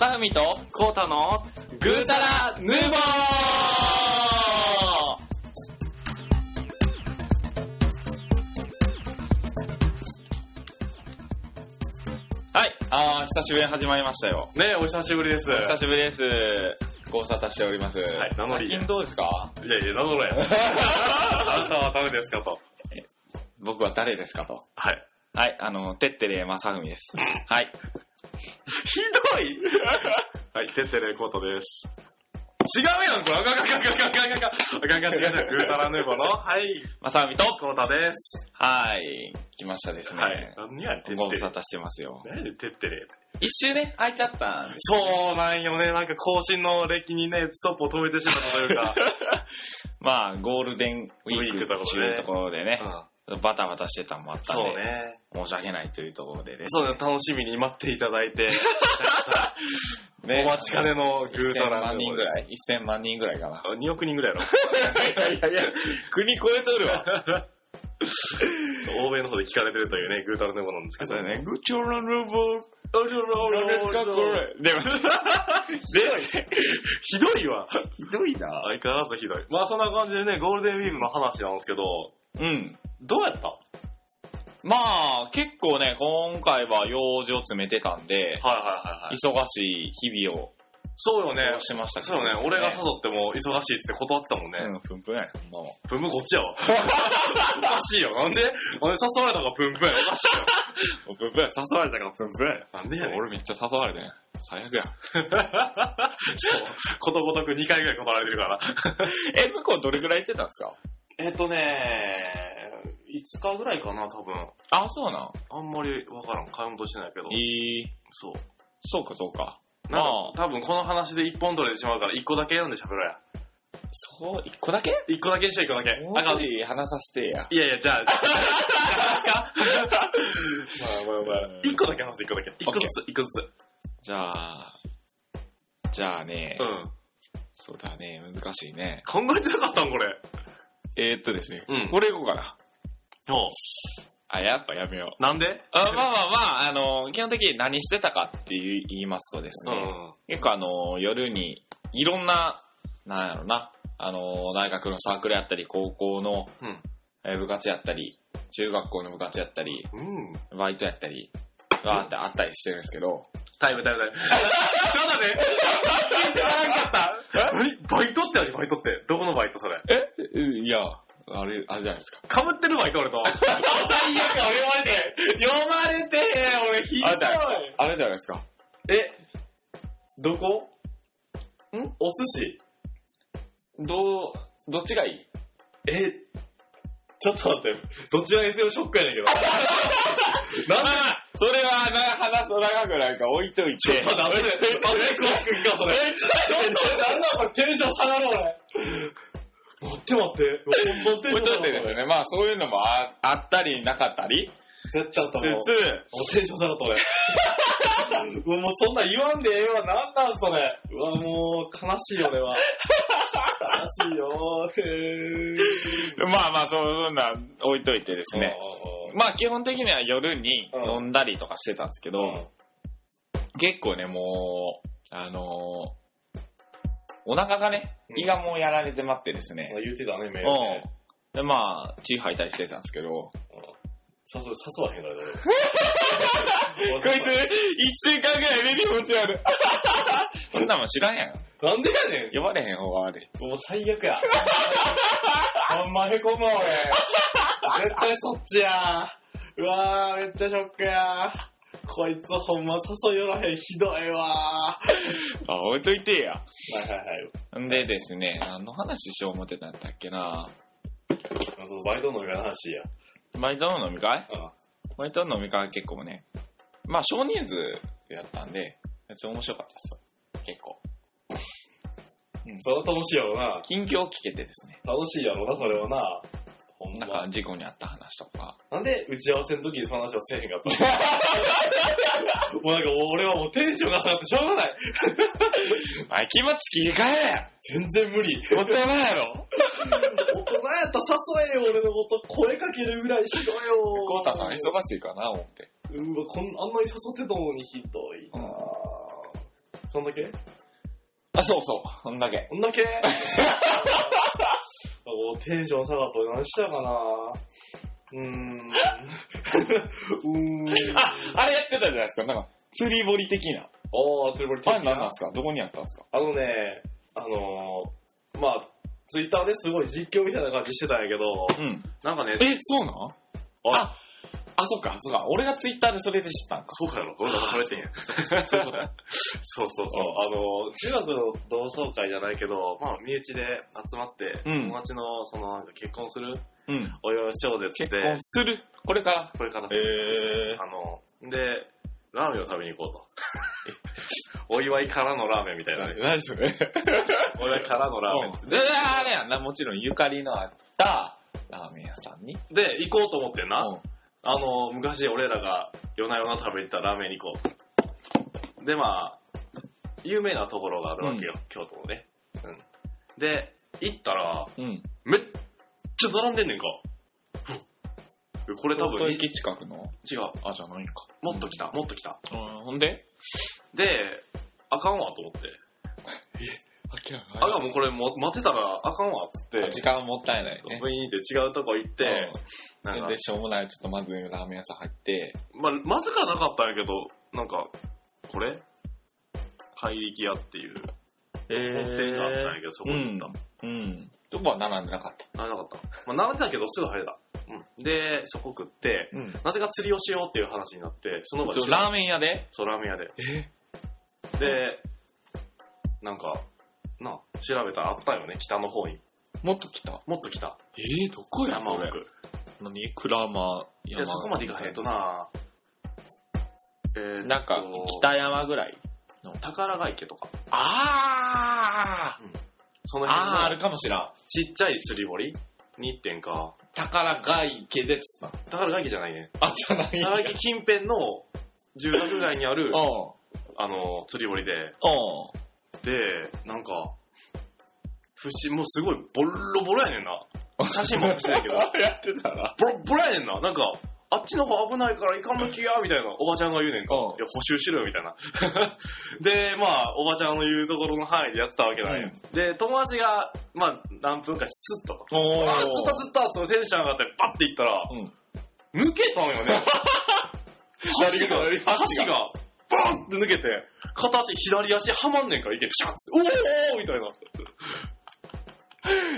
さふみと、コータのぐーたらヌーボーはい、あー、久しぶりに始まりましたよ。ねお久しぶりです。お久しぶりです。ご無沙汰しております。はい名乗り最近どうですか？いやいや、名乗れ。あなたは誰ですかと。僕は誰ですかと。はい。はい、あの、てってれまさふみです。はい。ひどい はい、てってれコーです。違うやん、これ。あかんかんかんかんかんかん。かんかん。はい、まさみと、コータです。はい、来ましたですね。何やん、てってれ。ん、一周ね、空いちゃったんです。そうなんよね。なんか更新の歴にね、ストップを止めてしまったというか。まあ、ゴールデンウィークというところでね、うん。バタバタしてたのもあったんで、そうね。申し訳ないというところでね。そうね、楽しみに待っていただいて。ねお待ちかねのグータ1000ラ万ヌーボーです人ぐらい ?1000 万人ぐらいかな。2億人ぐらいやろ。いやいやいや、国超えとるわ。欧米の方で聞かれてるというね、グータラヌーボーなんですけどそうね、グチョラルボー、あちょろ何ですかこれ。でも、ひどい。ひどいわ。ひどいな相変わらずひどい。まあそんな感じでね、ゴールデンウィークの話なんですけど、うん。どうやった？まあ、結構ね、今回は用事を詰めてたんで、はいはいはいはい。忙しい日々をそうよね。してましたそうよね。俺が誘っても忙しいって断ってたもんね。うん、ぷんぷんやねほんまもプンプンこっちやわ。おかしいよ。なんで？なんで誘われたからプンプンや。おかしいよ。う。ぷんぷんや、誘われたからぷんぷんや。なんでやねん。俺めっちゃ誘われてん。最悪や。そう。ことごとく2回ぐらい断られてるから。え、向こうどれぐらい行ってたんですか？えっとね5日ぐらいかな、多分。あ、そうなん。あんまりわからん。カウントしてないけど。えー、そう。そうかそうか。なんかまあ多分この話で1本取れてしまうから1個だけ読んで喋ろうや。そう、一個だけ？1個だけにしよう、1個だけ。あかん。いい話させてや。やいや、じゃあ、じゃあ、まあまあまあ。1個だけ話す、1個だけ。1個ずつ、1個ずつ。じゃあ、じゃあね、うん。そうだね、難しいね。考えてなかったん、これ。えー、っとですね、うんこれいこうかな。おあ、やっぱやめよう。なんで？あまあまあまあ、あの、基本的に何してたかって言いますとですね、うん。結構あの、夜にいろんな、なんやろな、あの、大学のサークルやったり、高校の、うんえー部活やったり、中学校の部活やったり、うん。バイトやったり、があってあったりしてるんですけど、タイムタイムタイム。ただね、聞いてなかった。何バイトって何バイトって？どこのバイトそれ？え？いや、あれ、あれじゃないですか。かぶってるバイト俺と。最悪、俺読まれて。読まれて俺ひあれじゃないあれじゃないですか。え、どこ？ん？お寿司どう、どっちがいい？え、ちょっと待って。どちらにせよショックやねんけど。なんで？それはな、話すと長くなんか置いといて。ちょっとダメだよ。あれ詳しく聞かそれ。ちょっと、なんだこれ、テンション下がる俺。待って待って。ほんまテン置いといション下がるてですね。まあそういうのもああったりなかったり。絶対あったもう。つつ、テンション下がった俺。もうそんなん言わんでええわ。なんなんそれ。うわ、もう悲しいよ俺は。悲しいよ。まあまあそんなん置いといてですね。まあ基本的には夜にうん飲んだりとかしてたんですけど、うん結構ね、もう、あのーお腹がね、うん胃がもうやられてまってですね。言ってたね、メールうんで。。で、まあ、血吐いたりしてたんですけど、誘う誘わへんから 俺。こいつ、一週間ぐらいレディ持ちやる。そんなもん知らんやん。なんでやねん呼ばれへん方が悪い。もう最悪や。ほんまへこむわ俺。絶対そっちや。うわー、めっちゃショックや。こいつほんま誘いよらへん、ひどいわ あ、置いといてや。はいはいはい。んでですね、何の話しよう思ってたんだっけなそのバイトの飲み会の話や。バイトの飲み会？うん。バイトの飲み会は結構ね、まあ少人数でやったんで、めっちゃ面白かったです。結構。それは楽しいやろな。近況聞けてですね、楽しいやろな、それはな。ほんまなんか。事故にあった話とか、なんで打ち合わせの時にその話をせえへんかったの？もうなんか俺はもうテンションが上がってしょうがない。あ、気持ち切り替えや全然無理。大人やろ大人やったら誘えよ、俺のこと。声かけるぐらいしろよ。コータさん忙しいかな思って。うわ、こんあんなに誘ってたのにひどいな、そんだけ？あ、そうそう。そんだけ。そんだけ？テンション下がったら何したかなうーん。うーん。あ、あれやってたじゃないですか。なんか、釣り堀的な。おー、釣り堀あれ何なんですか？どこにあったんですか？あのね、あのー、まあ、ツイッターですごい実況みたいな感じしてたんやけど、うん。なんかね、え、そうなん？ああ、あ、そっか、そっか。俺がツイッターでそれで知ったんか。そうやろ、俺らが喋ってんや。そういうことや。そうそうそう。あの、中学の同窓会じゃないけど、まあ、身内で集まって、うん友達の、その、なんか結婚するうん。お祝いしようぜって結婚する？これか？ら。これからえすー。る。あの、で、ラーメンを食べに行こうと。お祝いからのラーメンみたいなね。何それ？お祝いからのラーメン。で、あれやんな、もちろんゆかりのあったラーメン屋さんに。で、行こうと思ってんな。うんあの、昔俺らが夜な夜な食べてたラーメンに行こう。で、まあ、有名なところがあるわけよ、京都のね。うん。で、行ったら、うん。めっちゃ並んでんねんか。うんこれ多分、い東駅近くの？違う。あ、じゃないか。もっと来た、もっと来た。うん、ほんで？で、あかんわと思って。あ、かんもうこれも待ってたらあかんわっつって、時間もったいないね。ブイーンって違うとこ行って、なんかうんで、しょうもない、ちょっとまずいラーメン屋さん入って、まあ、まずかなかったんやけど、なんか、これ？怪力屋っていう、え本店があったんやけど、そこに行った。うん。どこは並んでなかった。なかった。まあ、並んでたけど、すぐ入れた。うん。で、そこ食って、うん。なぜか釣りをしようっていう話になって、その場ラーメン屋で？そう、ラーメン屋で。え？で、なんか、な、調べたらあったよね、北の方に。もっと来た？もっと北。えー、どこや、それ？山奥。何？クラマいや、そこまで行かへんとなえーっとなんか、北山ぐらい？宝ヶ池とか。あそのーあー、あるかもしらん。ちっちゃい釣り堀？に行ってんか。宝ヶ池でつった。宝ヶ池じゃないね。あ、じゃない宝ヶ池近辺の住宅街にあるう、ん。あの、釣り堀で。うん。で、なんか、不思もうすごいボロボロやねんな。写真も写してないけど。やってたら。ボロボロやねんな。なんか、あっちの方危ないから行かん向きや、みたいな、おばちゃんが言うねんか。うんいや、補修しろよ、みたいな。で、まあ、おばちゃんの言うところの範囲でやってたわけなんや。で、友達が、まあ、何分かスッと。おあー、つったつったってテンション上がって、パッて行ったら、うん。抜けたんよね。箸が、何が箸が、バンって抜けて、片足、左足はまんねんから、いけ、ピシャッつって、おーみたいな。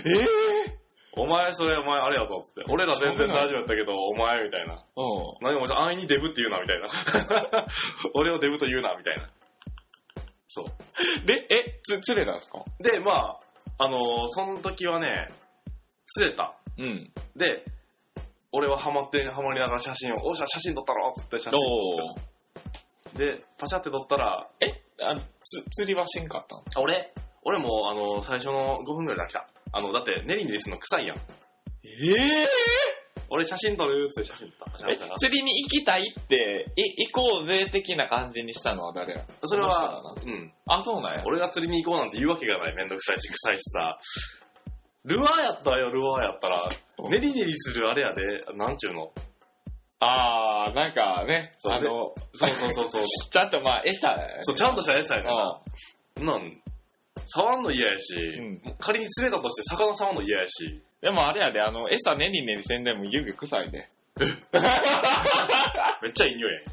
ええお前、それ、お前、あれやぞ、つって。俺ら全然大丈夫やったけど、お前、みたいな。う何お前、安易にデブって言うな、みたいな。俺をデブと言うな、みたいな。そん。で、え、つ、釣れたんですか？う。で、まあ、あのーその時はね、釣れた。うん。で、俺はハマって、ハマりながら写真を、おっしゃ、写真撮ったろつって写真撮。った。で、パシャって撮ったら、え、あ、つ、釣りはしんかったんあ俺俺も、あの、最初の5分ぐらいで飽きた。あの、だって、ネリネリするの臭いやん。ええ俺写真撮るって写真撮った。パシャえってな、釣りに行きたいって、い、行こうぜ的な感じにしたの？は誰やそれはその人だな、うん。あ、そうなんや。俺が釣りに行こうなんて言うわけがない。めんどくさいし、臭いしさ。ルアーやった？よ、ルアーやったら。ネリネリするあれやで、なんちゅうの？あー、なんかね、あの、そうそうそうそう。ちゃんとまあ、餌だよね。そう、ちゃんとした餌やねんな。ん、触んの嫌やし、ん仮に釣れたとして魚触んの嫌やし。ん。でもあれやで、あの、餌ねりねりせんでも湯気臭いで。めっちゃいい匂い。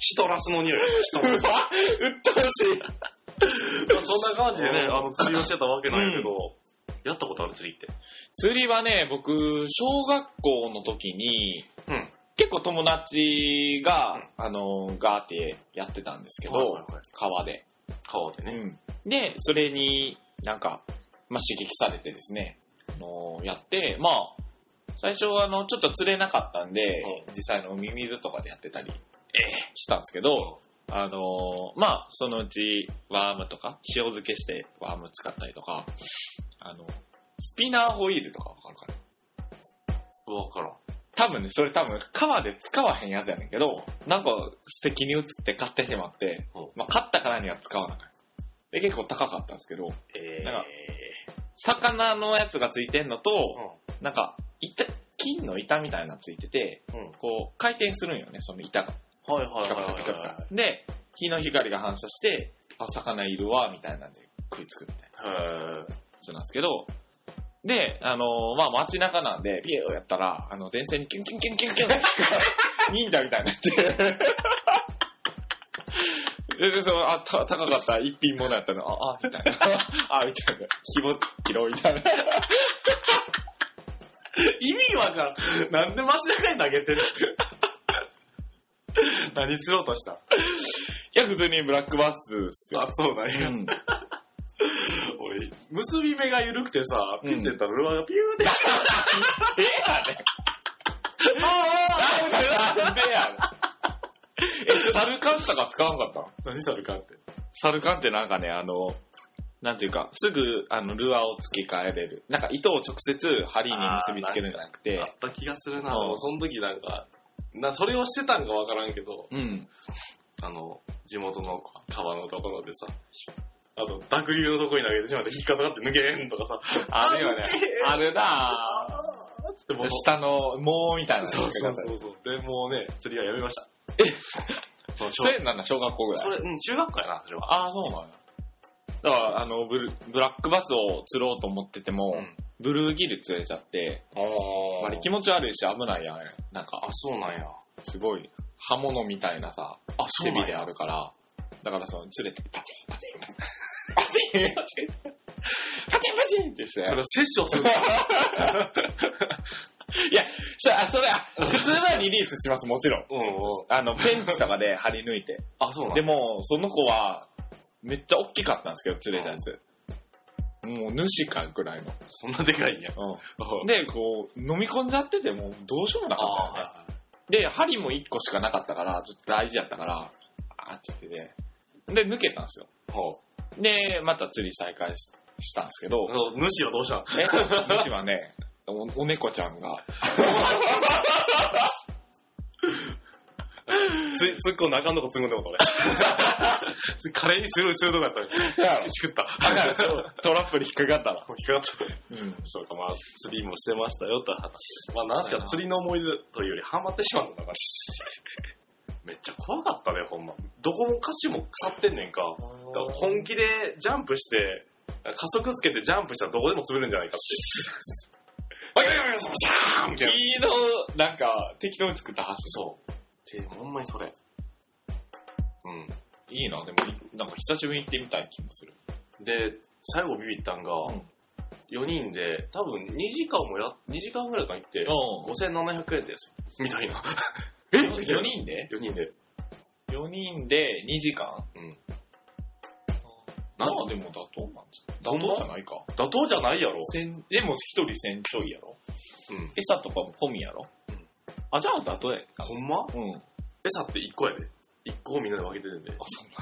シトラスの匂い。シトラス。うっとうしい。まあそんな感じでね、あの釣りをしてたわけなんやけど、やったことある釣りって。釣りはね、僕、小学校の時に、うん結構友達が、あの、ガーってやってたんですけど、はいはいはい川で。川でね。で、それになんか、まあ、刺激されてですね、あのやって、まあ、最初はあの、ちょっと釣れなかったんで、う実際の海水とかでやってたり、したんですけど、あのまあ、そのうちワームとか、塩漬けしてワーム使ったりとか、あの、スピナーホイールとかわかるかな？わからん。多分ね、それ多分川で使わへんやつやねんけど、なんか素敵に映って買ってしまって、うん。まあ買ったからには使わなかった。で、結構高かったんですけど、えなんか魚のやつがついてんのと、うなんか、板、金の板みたいなのついてて、うん。こう、回転するんよね、その板が。はいはいはいはで、日の光が反射して、あ、魚いるわ、みたいなんで食いつくみたいなへやつなんですけど、で、あのーまあ、街中なんで、ピエをやったら、あの、電線にキュンキュンキュンキュンキュンって、忍者みたいになって、で、でそう、あ、た高かった一品物やったの、あ、あ、みたいな。あ、みたいな。紐、切ろう、みたいな。意味わからん。なんで街中に投げてる？何釣ろうとした？いや、普通にブラックバスっすよ。あ、そうなん結び目が緩くてさ、ピュッてやったらルアーがピューって。ええやねん。なんでやねん。え、サルカンとか使わんかった何サルカンって。サルカンってなんかね、あの、なんていうか、すぐ、あの、ルアーを付け替えれる。なんか糸を直接針に結びつけるんじゃなくてあ、った気がするな。うんもうその時なんか、な、それをしてたんかわからんけど、うん。あの、地元の川のところでさ、あと、濁流のところに投げてしまって引っかかって抜けへんとかさ、あるよね。あるなあーっつってもうぁ。下の毛みたいな。そうそうそうそう。で、もうね、釣りはやめました。そう、小それなんだ、小学校ぐらい？それ、うん、中学校やな、それは。ああ、そうなんや。だから、あのブル、ブラックバスを釣ろうと思ってても、うんブルーギル釣れちゃって、ああれ気持ち悪いし危ないやん。なんかあ、、そうなんや。すごい、刃物みたいなさ、あ、背びれあるから、だからその、釣れて、パチン、パチン、パチン、パチン、パチン、パチン、って。それ、摂取する。いや、さそれは、普通はリリースします、もちろん。うんうん。あの、ペンチとかで張り抜いて。あ、そうなんでも、その子は、めっちゃ大きかったんですけど、釣れたやつ。もう、主かぐらいの。そんなでかいんや。うん。で、こう、飲み込んじゃってて、もう、どうしようもなかったよね。あで、針も1個しかなかったから、ちょっと大事やったから、あーって言ってて、で、抜けたんですよ。あ。ほで、また釣り再開ししたんですけどう。、主はどうしたの？え、主はね、おお猫ちゃんが、つ、突っ込んだあかんとこ突っ込んでも俺。カレーにするするとこやったのに。しくった。トラップに引っかかったら。引っかかった。うん。そうか、まあ、釣りもしてましたよって話。まあ、なんすか、釣りの思い出というより、ハマってしまったんだから。めっちゃ怖かったね、ほんま。どこも歌詞も腐ってんねんか。だから本気でジャンプして、加速つけてジャンプしたらどこでも滑るんじゃないかって。わいわいわいわいシャーンみたいな。いいの、なんか、適当に作ったはず。そう。で、ほんまにそれ。うん。いいな、でも、なんか久しぶりに行ってみたい気もする。で、最後ビビったんが、うん4人で、多分2時間もや、2時間ぐらいか行って、う5700円です。みたいな。え ?4 人で？4人で。?4 人で2時間？うん。まあでも妥当なんじゃん。妥当じゃないか。妥当じゃないやろ。千でも1人1000ちょいやろうん。餌とかも込みやろ？うんあ、じゃあ妥当やな。ほんま？うん。あ、餌って1個やで。1個をみんなで分けてるんで。そんな。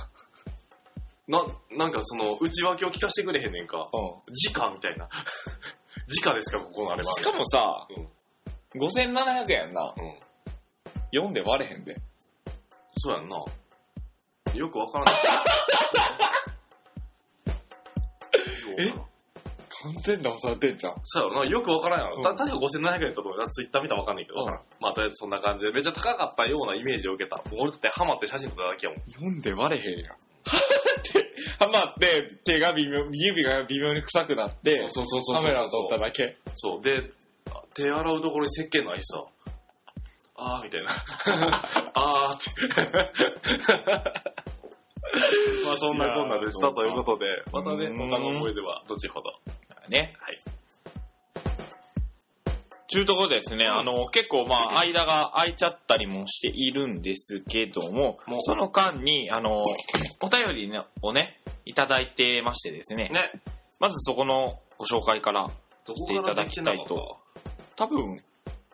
な、なんかその、内訳を聞かせてくれへんねんか。うん。時価みたいな。時価ですか、ここのあれは。しかもさ、うん5700円やんな。うん。4で割れへんで。そうやんな。よくわからない。え？完全騙されてんじゃん。そうやろな、よくわからんやろ。うんた確か5700円やったと思うな。ツイッター見たらわかんないけど、わからん。まあ、とりあえずそんな感じで、めっちゃ高かったようなイメージを受けた。俺だってハマって写真撮っただけやもん。4で割れへんやん。で、ハマって、手が微妙、指が微妙に臭くなって、そうそうそうそう。カメラを撮っただけ。そう。で、手洗うところに石鹸ないしさ。あーみたいな。あーって。まあそんなこんなでしたということで、またね、うん他の思い出は後ほど？ね。はい。ちゅうとこですね、うんあの、結構まあ、間が空いちゃったりもしているんですけども、もうその間に、あの、お便りねをね、いただいてましてですね、ね。まずそこのご紹介から、どしていただきたいと。多分、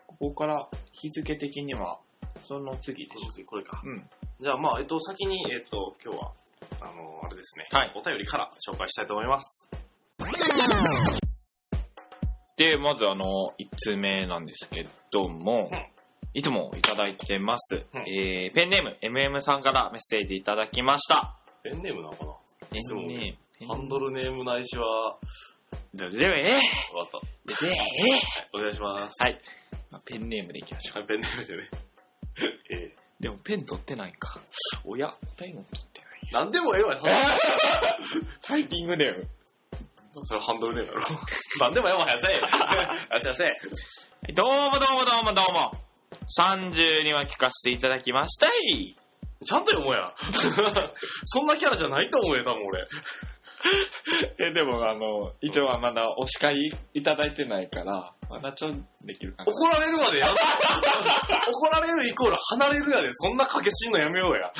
ここから日付的には、その次でしょ。これか。うん。じゃあまあ、えっと、先に、えっと、今日は、あの、あれですね。はいお便りから紹介したいと思います。で、まずあの、1通目なんですけども、うんいつもいただいてます。うんえー、ペンネーム、MM さんからメッセージいただきました。ペンネームなのかな？ペンネーム、ハンドルネームないしは、どうぞえわかった。ええお願いします。はい。まあペンネームでいきましょう。はい、ペンネームでね。えでもペン取ってないか。おや、ペンを取ってない。なんでもええわよ。タイピングネーム。それハンドルネームやろ。なんでもええわ、やせえ。やせやせ。どうもどうもどうもどうも。32話聞かせていただきましたい。ちゃんと読もうや。そんなキャラじゃないと思うよ、多分俺。え、でもあの、一応はまだお叱りいただいてないから、まだちょっとできるかな。怒られるまでやる。怒られるイコール離れるやで、そんな掛けしんのやめようや。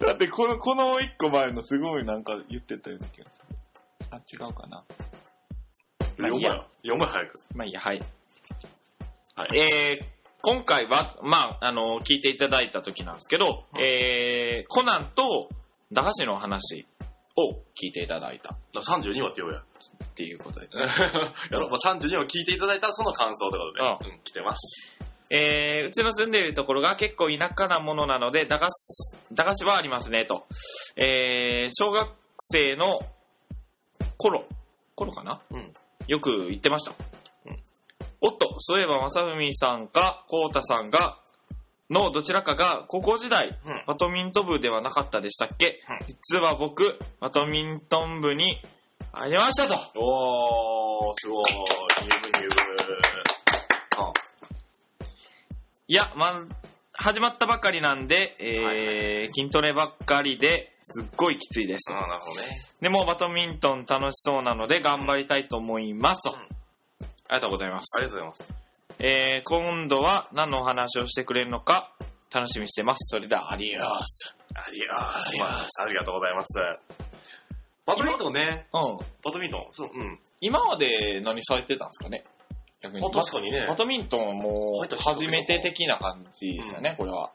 だってこの、この一個前のすごいなんか言ってたような気がする。あ、違うかな。まあいいや読むや。読む早く。まあいいや、はい。はいえー、今回は、まあ、あの、聞いていただいた時なんですけど、はいえー、コナンと駄菓子の話を聞いていただいたっ32話って言おうや。ていうことで。やろ、まあ、32話聞いていただいたその感想ということで、うん、来てます。えー、うちの住んでいるところが結構田舎なものなので、駄菓子、駄菓子はありますね、と。えー、小学生の頃、頃かな？うん。よく言ってました。うんおっと、そういえば、正文さんか、こうたさんが、のどちらかが高校時代、うん。バドミントン部ではなかったでしたっけ、うん実は僕、バドミントン部に入りましたと。おー、すごい。入部入部。あいや、ま、始まったばかりなんで、えーはい筋トレばっかりですっごいきついですと。あー、なるほどね。でも、バドミントン楽しそうなので頑張りたいと思いますと。うんありがとうございます。ありがとうございます。えー、今度は何のお話をしてくれるのか楽しみにしてます。それでは、アディオス。ありがありがとうございますありがとうございます。バドミントンね。うん。バドミントン。そう、うん。今まで何されてたんですかね逆まあ、確かにねバ。ドミントンはもう初めて的な感じですよね、これは。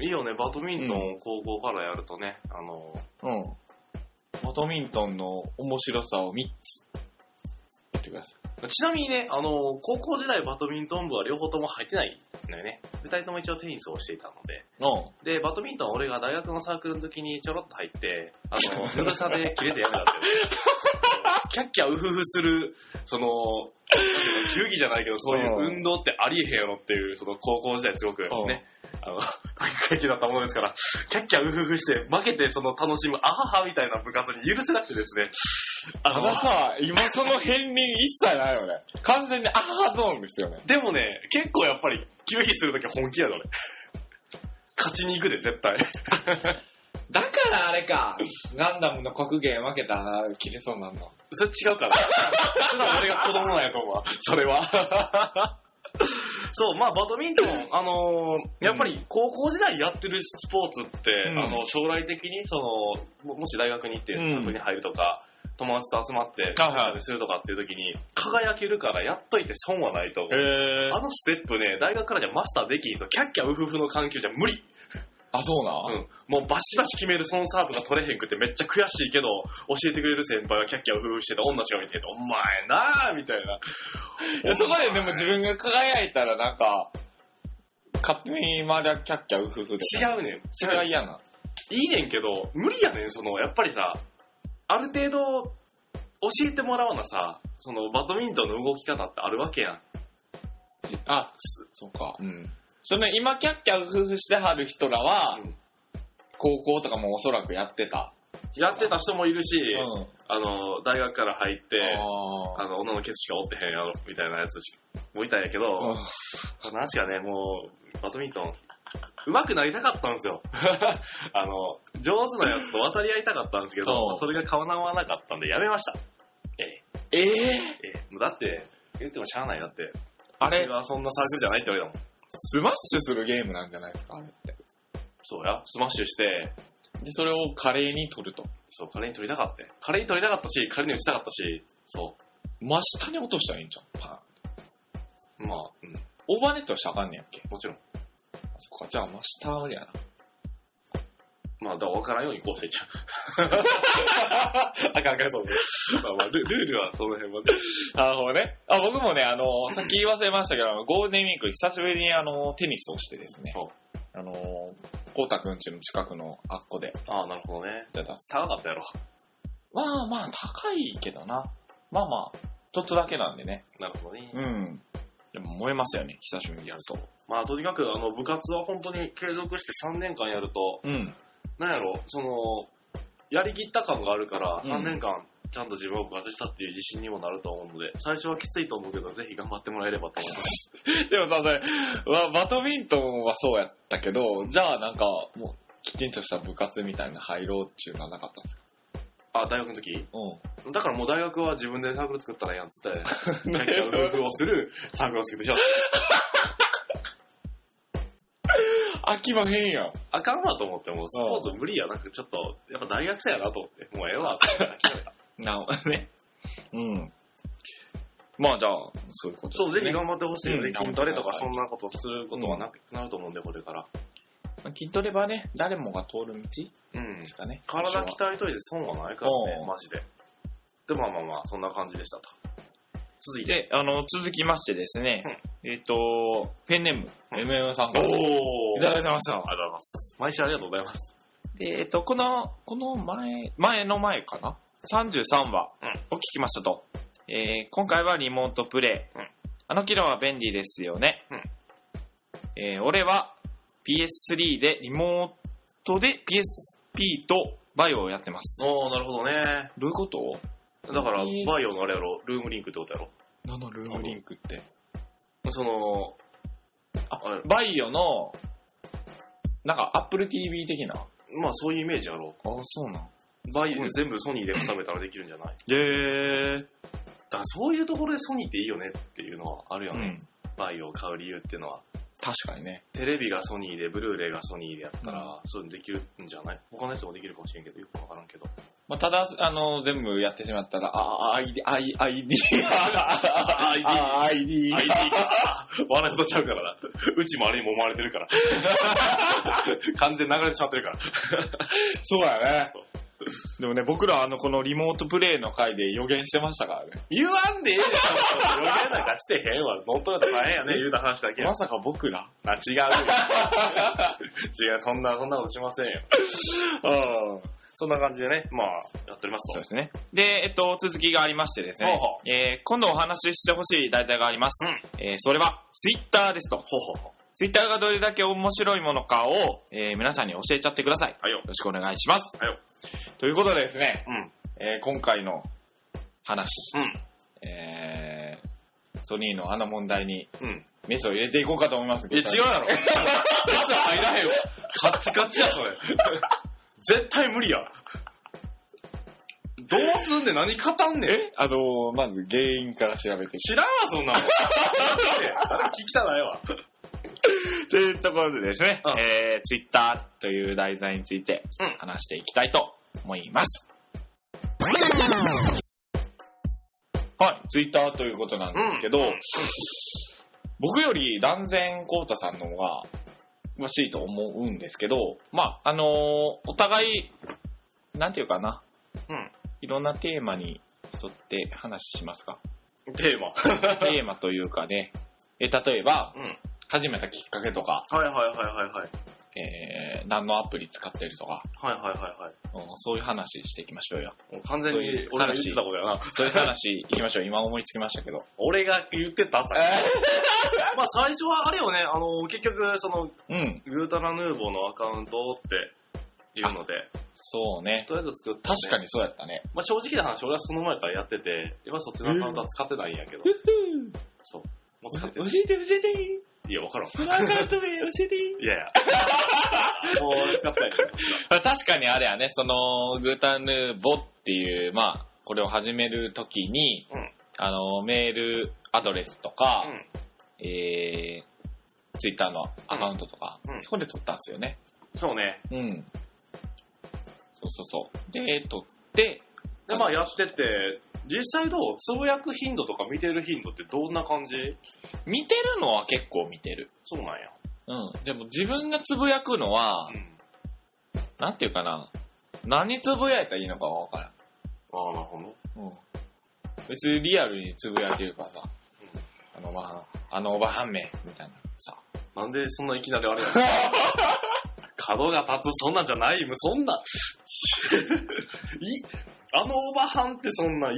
いいよね、バドミントン高校からやるとね、あの、うん。バドミントンの面白さを3つ言ってください。ちなみにね、あの、高校時代バドミントン部は両方とも入ってないのよね。二人とも一応テニスをしていたので。うん。で、バドミントンは俺が大学のサークルの時にちょろっと入って、あの、ぬるさで切れてやめたっていう。キャッキャウフフする、その、球技じゃないけど、そういう運動ってありえへんやろっていう、その高校時代すごくうんね、あの、体育会系だったものですから、キャッキャウフフして、負けてその楽しむ、あははみたいな部活に許せなくてですね、ああなたは今その片鱗一切ないよね。完全にアハゾーンですよね。でもね、結構やっぱり、球技するとき本気やで俺。勝ちに行くで、絶対。だからあれか。ガンダムの格言負けたら切れそうなんだ。それ違うから。俺が子供なんやと思うわ。それは。そう、まあ、バドミントン、あのーやっぱり高校時代やってるスポーツって、うんあの、将来的に、その、ももし大学に行ってうんサークルに入るとか、友達と集まって、はいはいするとかっていう時に、輝けるからやっといて損はないと思う。へあのステップね、大学からじゃマスターできひんぞ。キャッキャウフフの環境じゃ無理。あ、そうな、うん。もうバシバシ決めるそのサーブが取れへんくてめっちゃ悔しいけど、教えてくれる先輩がキャッキャウフフしてた女しか見てて、お前なぁみたいな。いやそこででも自分が輝いたらなんか、勝手にまだキャッキャウフフで。違うねん。それは嫌な。いいねんけど、無理やねん、その、やっぱりさ、ある程度、教えてもらわなさ、その、バドミントンの動き方ってあるわけやん。あ、そうか。うん。その今キャッキャウフフしてはる人らは、うん高校とかもおそらくやってた。やってた人もいるし、うん。あの、大学から入って、ああの、女のケツしかおってへんやろ、みたいなやつしもいたんやけど、ー話がね、もう、バドミントン、上手くなりたかったんですよ。あの、上手なやつと渡り合いたかったんですけうど、んそれが叶わなかったんでやめました。ええええ、ええ。だって、言ってもしゃあない。だって、あれ？俺、はそんなサークルじゃないって言われたもん。スマッシュするゲームなんじゃないですか、あれって。そうや、スマッシュして、で、それを華麗に取ると。そう、華麗に取りたかったよ。華麗に取りたかったし、華麗に打ちたかったし、そ真下に落としたらいいんじゃん。パン。う。まあ、うん、オーバーネットはしたらあかんねやっけ？もちろん。そっか、じゃあ真下やな。まあ、だから分からんようにこうしていっちゃう。あかんかんそうね。まあまあ、ルルールはその辺はね。なるほどね。あ、僕もね、あの、さっき言い忘れましたけど、ゴールデンウィーク久しぶりにあの、テニスをしてですね。あの、こうたくんちの近くのあっこでああ、なるほどね。やってた高かったやろ。まあまあ、高いけどな。まあまあ、ちょっとだけなんでね。なるほどね。うん。でも燃えますよね、久しぶりにやると。まあ、とにかく、あの、部活は本当に継続して3年間やると、うん。なんやろ、その、やりきった感があるから、うん3年間、ちゃんと自分を爆発したっていう自信にもなると思うので、最初はきついと思うけど、ぜひ頑張ってもらえればと思います。でもさ、それ、わバドミントンはそうやったけど、じゃあなんか、もう、きちんとした部活みたいな入ろうっていうのはなかったんですか？あ、大学の時？うだからもう大学は自分でサークル作ったらええやんっつって、キャッキャウフフをするサークルを作ってしょ。ん。飽きまへんやん。あかんわと思って、もうスポーツ無理やなく、ちょっと、やっぱ大学生やなと思って、もうええわって諦めた。なるほどね。うん。まあじゃあ、そういうことそう、ぜひね頑張ってほしいので、うん筋トレとかそんなことすることはなくなると思うんで、これから。まあ筋トレはね、誰もが通る道うんで。すかね。体鍛えといて損はないからねう、んマジで。で、まあまあまあ、そんな感じでしたと。続いて。で、あの、続きましてですね、えっ、と、ペンネーム、うん MM さんが、いおただいてました。ありがとうございます。毎週ありがとうございます。で、えっ、と、この、この前、前の前かな ?33 話を聞きましたと。えー今回はリモートプレイ。うんあの機能は便利ですよね。うんえー俺は PS3 でリモートで PSP とバイオをやってます。おー、なるほどね。どういうこと？だから、えー VAIO のあれやろ、ルームリンクってことやろ？何のルームリンクって。その、あ VAIO の、なんか Apple TV 的な？あ、まあそういうイメージやろ。そうなん。バイすごい全部ソニーで固めたらできるんじゃない？へー。だからそういうところでソニーっていいよねっていうのはあるよね。うん。バイオを買う理由っていうのは。確かにね。テレビがソニーで、ブルーレイがソニーでやったら、うんそういうのできるんじゃない？他の人もできるかもしれんけど、よくわからんけど。まあ、ただ、あの、全部やってしまったら、あ、あ ID、ID、ID あ ID、ID か。笑い事ちゃうからな。うちもあれにも思われてるから。完全に流れてしまってるから。そうやねそう。でもね、僕らあの、このリモートプレイの回で予言してましたからね。言わんでええでしょ。余計なんかしてへんわ。乗っ取られたら大変やね、言うた話だけやま。さか僕ら？あ、違う。違う、そんな、そんなことしませんよ。そんな感じでね、まあ、やっておりますと。そうですね。で、えっと、続きがありましてですねほえー今度お話ししてほしい題材があります。えーそれは、ツイッターですと。ほうほう。ツイッターがどれだけ面白いものかを、えー皆さんに教えちゃってください。よはいよ。ろしくお願いします。はいよ。ということでですね、うん。えー今回の話、うん。えーソニーのあの問題にうん。メスを入れていこうかと思います。いや、違うやろ。別入らへんよ。カッチカチや、それ。絶対無理や。どうすんねん何語んねん。えあのまず原因から調べて知らんわ、そんなの。誰聞きたないわ。というところでですね、うんえー、ツイッターという題材についてうん話していきたいと思います。はい、ツイッターということなんですけど、うん僕より断然コウタさんの方が詳しいと思うんですけど、まあ、あのーお互い、なんていうかな、うん。いろんなテーマに沿って話しますか？テーマ。テーマというかね、え例えば、うん。始めたきっかけとか、はいはいはいはいはい。えー、何のアプリ使ってるとか、はいはいはいはい。うんそういう話していきましょうよ。もう完全に俺が言ってたことやな。そういう話いきましょう。今思いつきましたけど。俺が言ってたさ。まあ最初はあれよね、あの、結局、その、うん。グータラヌーボーのアカウントっていうので、そうね。とりあえず作って、確かにそうやったね。まあ正直な話、俺はその前からやってて、今そっちのアカウントは使ってないんやけど、そう。もう使ってない。えて教えていや、わからん。プラカート名教えていやいや。もう使ってない。確かにあれやね、その、グータンヌーボっていう、まあ、これを始めるときに、うんあの、メールアドレスとか、うん。えー、ツイッターのアカウントとか、うんそこで撮ったんですよね。そうね。うん。そうそうそう。で、撮って、で、まあやってて、実際どうつぶやく頻度とか見てる頻度ってどんな感じ？見てるのは結構見てる。そうなんや。うん。でも自分がつぶやくのは、うん。なんていうかな。何つぶやいたらいいのかわからん。ああ、なるほどね。うん。別にリアルにつぶやけるからさ、あの、まあ、あのおばはんめ、みたいなさ。なんでそんないきなりあれやの 角が立つ、そんなんじゃない。もうそんな、い、あのおばはんってそんな、いい、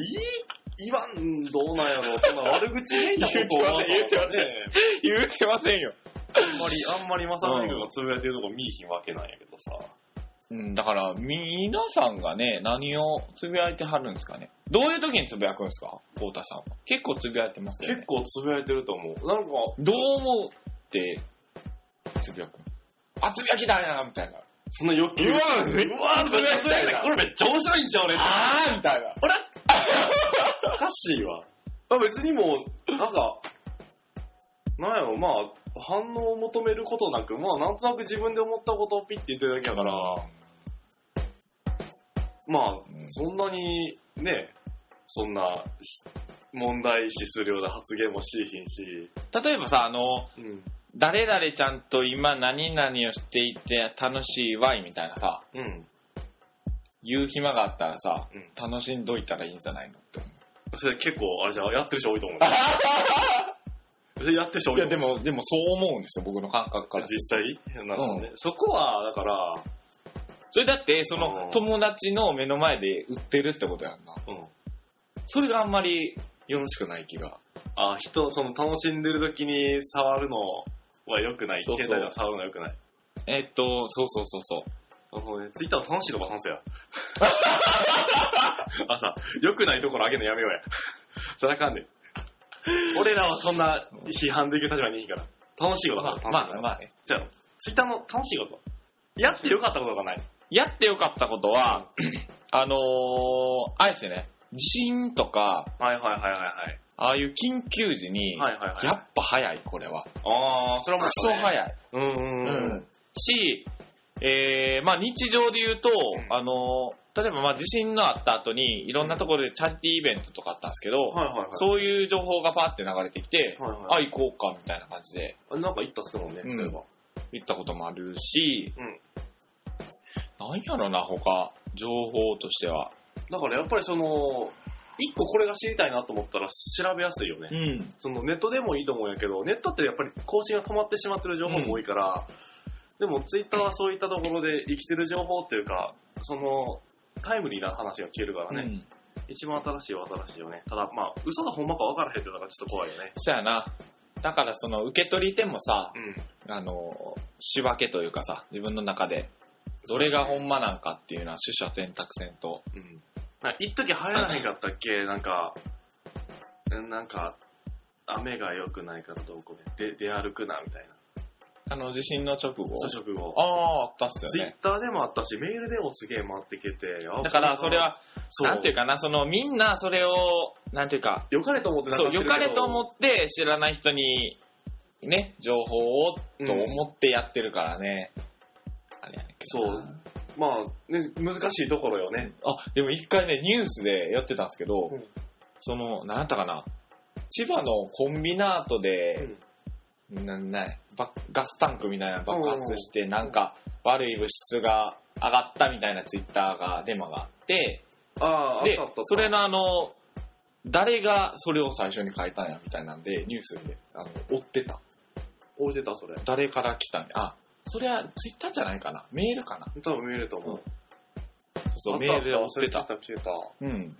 言わん、どうなんやろ。そんな悪口めいたことを言うてませんね言うてませんよ。あんまり、あんまりまさみくんがつぶやいてるとこ見いひんわけなんやけどさ。うん、だから、皆さんがね、何をつぶやいてはるんですかね。どういう時につぶやくんですか？コウタさんは。結構つぶやいてますよね。結構つぶやいてると思う。なんか、どう思って、つぶやくのあ、つぶやきだなみたいな。その欲求。うわめっちゃうわつぶやいてるこれめっちゃ面白いんじゃん、俺。あーみたいな。おかしいわ。まあ別にもう、なんか、なんやろ、まあ、反応を求めることなく、まあなんとなく自分で思ったことをピッて言ってるだけだから、まあ、うんそんなにね、そんなし問題視するような発言もしいひんし、例えばさ、あの、うん。誰々ちゃんと今何々をしていて楽しいわいみたいなさ、うん。言う暇があったらさ、うん楽しんどいたらいいんじゃないのって思う。それ結構、あれじゃん、やってる人多いと思う。それやってる人多いいや、で。も、でもそう思うんですよ、僕の感覚から。実際？なるほどね。そこは、だから、それだって、そのうん友達の目の前で売ってるってことやんな。うん。それがあんまりよろしくない気が。あ、人、その楽しんでる時に触るのは良くない。そうそう携帯で触るのは良くない。えっと、そうそうそうそう。ツイッターの楽しいとこ話せや。あさ、良くないところあげるのやめようや。それあかんねん。俺らはそんな批判できる立場にいいから。楽しいことまあ。まあ、まあね。じゃあ、ツイッターの楽しいこと。やってよかったことがない。やってよかったことは、あのー、あれですよね。地震とか、はいはいはいはいはい。ああいう緊急時に、はいはいはい。やっぱ早い、これは。あー、それはもクう、ソ早い。うんうんうん。し、えー、まあ日常で言うと、んあのー例えばまあ地震のあった後に、いろんなところでチャリティーイベントとかあったんですけど、はいはいはい。そういう情報がパーって流れてきて、はいはいあ、行こうか、みたいな感じであなんか言ったっすもんね、うんそういえば。行ったこともあるし、うんなんやろな、他、情報としては。だからやっぱりその、一個これが知りたいなと思ったら調べやすいよね。ん。そのネットでもいいと思うんやけど、ネットってやっぱり更新が止まってしまってる情報も多いから、でもツイッターはそういったところで生きてる情報っていうか、その、タイムリーな話が消えるからね、うん。一番新しいは新しいよね。ただまあ、嘘がほんまか分からへんっていうのがちょっと怖いよね。そやな。だからその受け取り手もさ、うん。あの、仕分けというかさ、自分の中で、どれがほんまなんかっていうのは取捨選択せんと。うん。な一時流行らへんかったっけ？なんか、なんか、雨が良くないからどうこうで、出歩くなみたいな。あの、地震の直後？直後。ああ、あったっすツイよね。ッターでもあったし、メールでもすげえ回ってきて。だからそれ、は、そう。なんていうかな、そのみんなそれを、なんていうか、良かれと思ってそう、流してるけど良かれと思って知らない人に、ね、情報をと思ってやってるからね。あれやねんけどなそうまあ、ね、難しいところよね。あ、でも一回ね、ニュースでやってたんですけど、うんその、なんだったかな、千葉のコンビナートで、なんないバガスタンクみたいなの爆発して、なんか悪い物質が上がったみたいなツイッターが、デマがあって、ああ、でそれのあの、誰がそれを最初に書いたんやみたいなんで、ニュースであの追ってた。置いてた、それ。誰から来たんや。あ、それはツイッターじゃないかな？メールかな？多分見えると思う。そうそう、メールで追ってた。消えた。うん。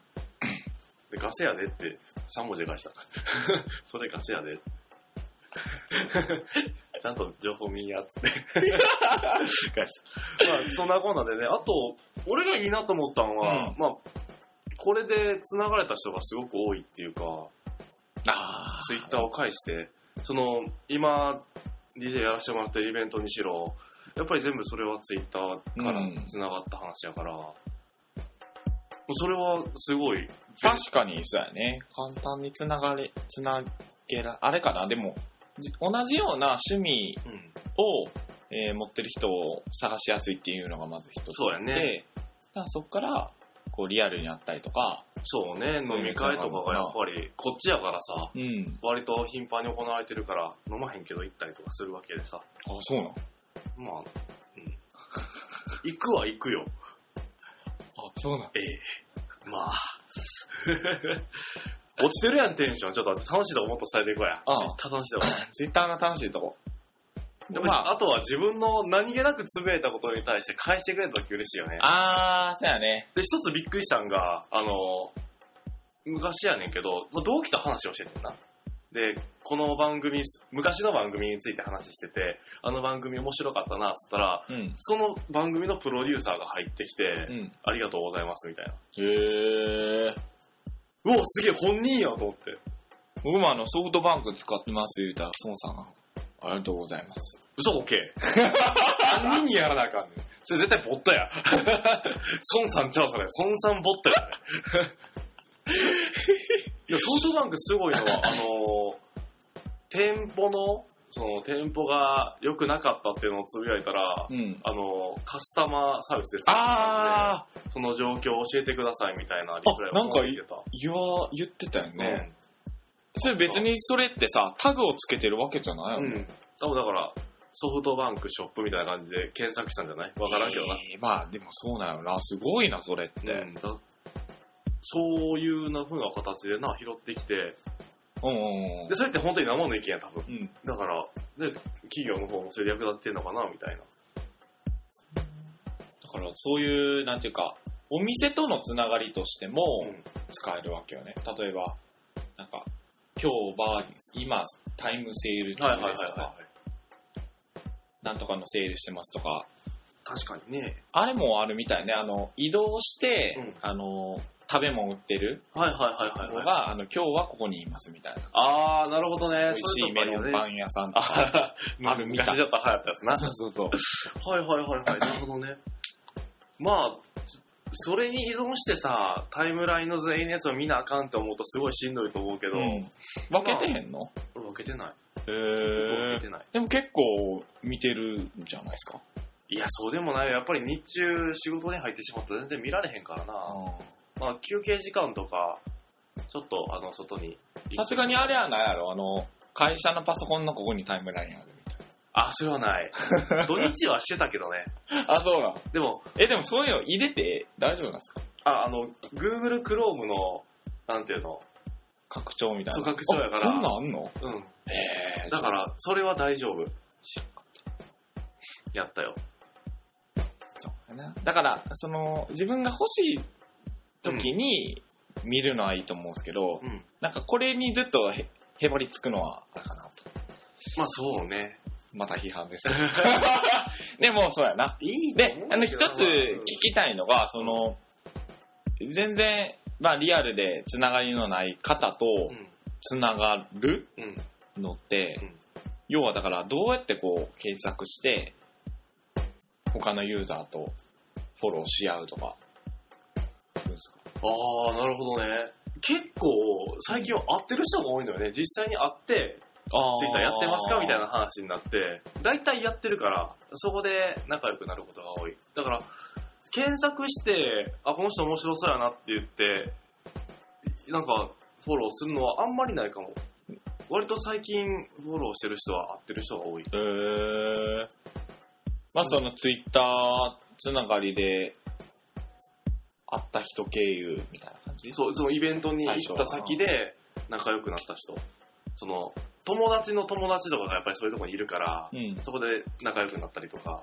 で、ガセやでって3文字で返した。それガセやで。ちゃんと情報見んやっつって。返した。まあ、そんなこんなでね、あと、俺がいいなと思ったのは、うんまあ、これで繋がれた人がすごく多いっていうか、あツイッターを介して、その、今、DJ やらせてもらってるイベントにしろ、やっぱり全部それはツイッターから繋がった話やから、それはすごい、確かにそうやね。簡単につながれ、つなげら、あれかな？でも、じ同じような趣味うん、を、えー持ってる人を探しやすいっていうのがまず一つそうやね。で、だからそこから、こうリアルに会ったりとか、そうね、飲み会とかがやっぱり、こっちやからさ、うん。割と頻繁に行われてるから、飲まへんけど行ったりとかするわけでさ、あ、そうなん？まあ、うん。行くは行くよ。あ、そうなん？ええまあ。落ちてるやん、テンション。ちょっと楽しいとこもっと伝えていこうや。ああ楽しいとこ。ツイッターの楽しいとこ。でも、あ、とは自分の何気なくつぶやいたことに対して返してくれた時嬉しいよね。あー、そうやね。で、一つびっくりしたんが、あの、昔やねんけど、まあ、同期と話をしててんな？で、この番組、昔の番組について話してて、あの番組面白かったな、っつったら、うん。その番組のプロデューサーが入ってきて、うん。ありがとうございます、みたいな。へえ。うわ、すげえ、本人やと思って。僕もあの、ソフトバンク使ってます言うたら、孫さんが、ありがとうございます。嘘こけ。何人にやらなあかんねん。それ絶対ボットや。孫さんちゃうそれ。孫さんボットや。いや、ソフトバンクすごいのは、あのー店舗の、その、店舗が良くなかったっていうのをつぶやいたら、うん。あのーカスタマーサービスですあー、その状況を教えてくださいみたいなリプライあなんかを言ってた。言わ、言ってたよね。うんそれ別にそれってさ、タグをつけてるわけじゃないよね。うん。多分だから、ソフトバンクショップみたいな感じで検索したんじゃない？わからんけどな。えーまあでもそうなのな。すごいな、それって。うん、だそういうな風な形でな、拾ってきて、うんうんうんで、それって本当に生の意見や、多分。うん。だから、で、企業の方もそれで役立ってんのかな、みたいな。だからそういう、なんていうか、お店とのつながりとしてもうん使えるわけよね。例えば、なんか、今日バーに、今、タイムセール中はいはいはいですとか、はい。なんとかのセールしてますとか、確かにね。あれもあるみたいね。あの、移動して、うんあの、食べ物売ってるはいはいはいはい、はい。あの、今日はここにいますみたいな。あー、なるほどね。美味しいメロンパン屋さんとか。ああるみたい昔ちょっと流行ったやつな。そうそうそう。はいはいはいはい。なるほどね。まあ、それに依存してさ、タイムラインの全員のやつを見なあかんって思うとすごいしんどいと思うけど、うん分けてへんの？俺分けてない。へ分けてない。でも結構見てるんじゃないですか。いや、そうでもないよ。やっぱり日中仕事に入ってしまったら全然見られへんからな。まあ、休憩時間とか、ちょっとあの、外に。さすがにあれはないやろ。あの、会社のパソコンのここにタイムラインあるみたいあ、それはない。土日はしてたけどね。な。あ、そうなのでも、え、でもそういうの入れて大丈夫なんですか？あ、あの、Google Chrome の、なんていうの、拡張みたいな。そう拡張やからあそんなんあんの？うん。へえ。だから、それは大丈夫。やったよ。そうやな。だから、その、自分が欲しい時に見るのはいいと思うんですけど、うん。なんかこれにずっとへへばりつくのはあれかなと。まあ、そうね。また批判です。でも、そうやな。いいで、あの、一つ聞きたいのが、その、全然、まあ、リアルでつながりのない方とうん。つながるうん。のって、うん要はだから、どうやってこう、検索して、他のユーザーとフォローし合うとか、そうですか。ああ、なるほどね。結構、最近は会ってる人が多いのよね。実際に会って、あツイッターやってますかみたいな話になって、大体やってるから、そこで仲良くなることが多い。だから、検索して、あ、この人面白そうやなって言って、なんか、フォローするのはあんまりないかも。割と最近、フォローしてる人は会ってる人が多い。へー。まあ、そのツイッターつながりで、会った人経由みたいな感じ？そう、そのイベントに行った先で仲良くなった人。その、友達の友達とかがやっぱりそういうところにいるから、うん。そこで仲良くなったりとか、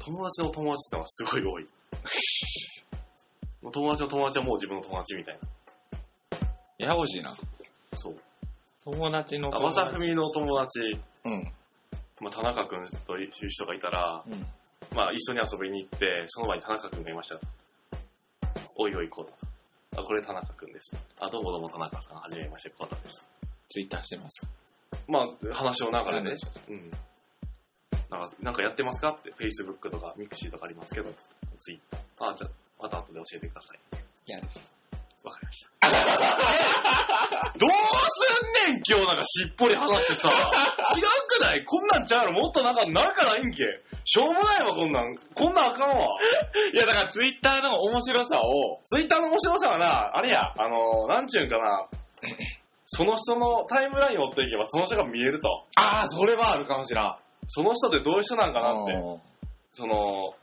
友達の友達ってのはすごい多い。も う友達の友達はもう自分の友達みたいな。ややこしいな。そう。友達のあ、友達。まさふみの友達、うん。まあ、田中くんという人がいたら、うん。まあ、一緒に遊びに行って、その場に田中くんがいました。おいおい、こうだと。あ、これ田中くんです。あ、どうもどうも田中さん、はじめまして、こうだです。ツイッターしてます。まあ、話を流れでうん。なんか、なんかやってますかって、Facebook とか Mixi とかありますけど、ツイッター。あ、じゃあ、また後で教えてください。いやです。わかりました。どうすんねん、今日なんかしっぽり話してさ。違くない？こんなんちゃうのもっとなんか、なんかないんけ。しょうもないわ、こんなん。こんなんあかんわ。いや、だからツイッターの面白さを、ツイッターの面白さはな、あれや、あの、なんちゅうんかな。その人のタイムラインを追っていけば、その人が見えると。ああ、それはあるかもしれん。その人ってどういう人なんかなって。うんその、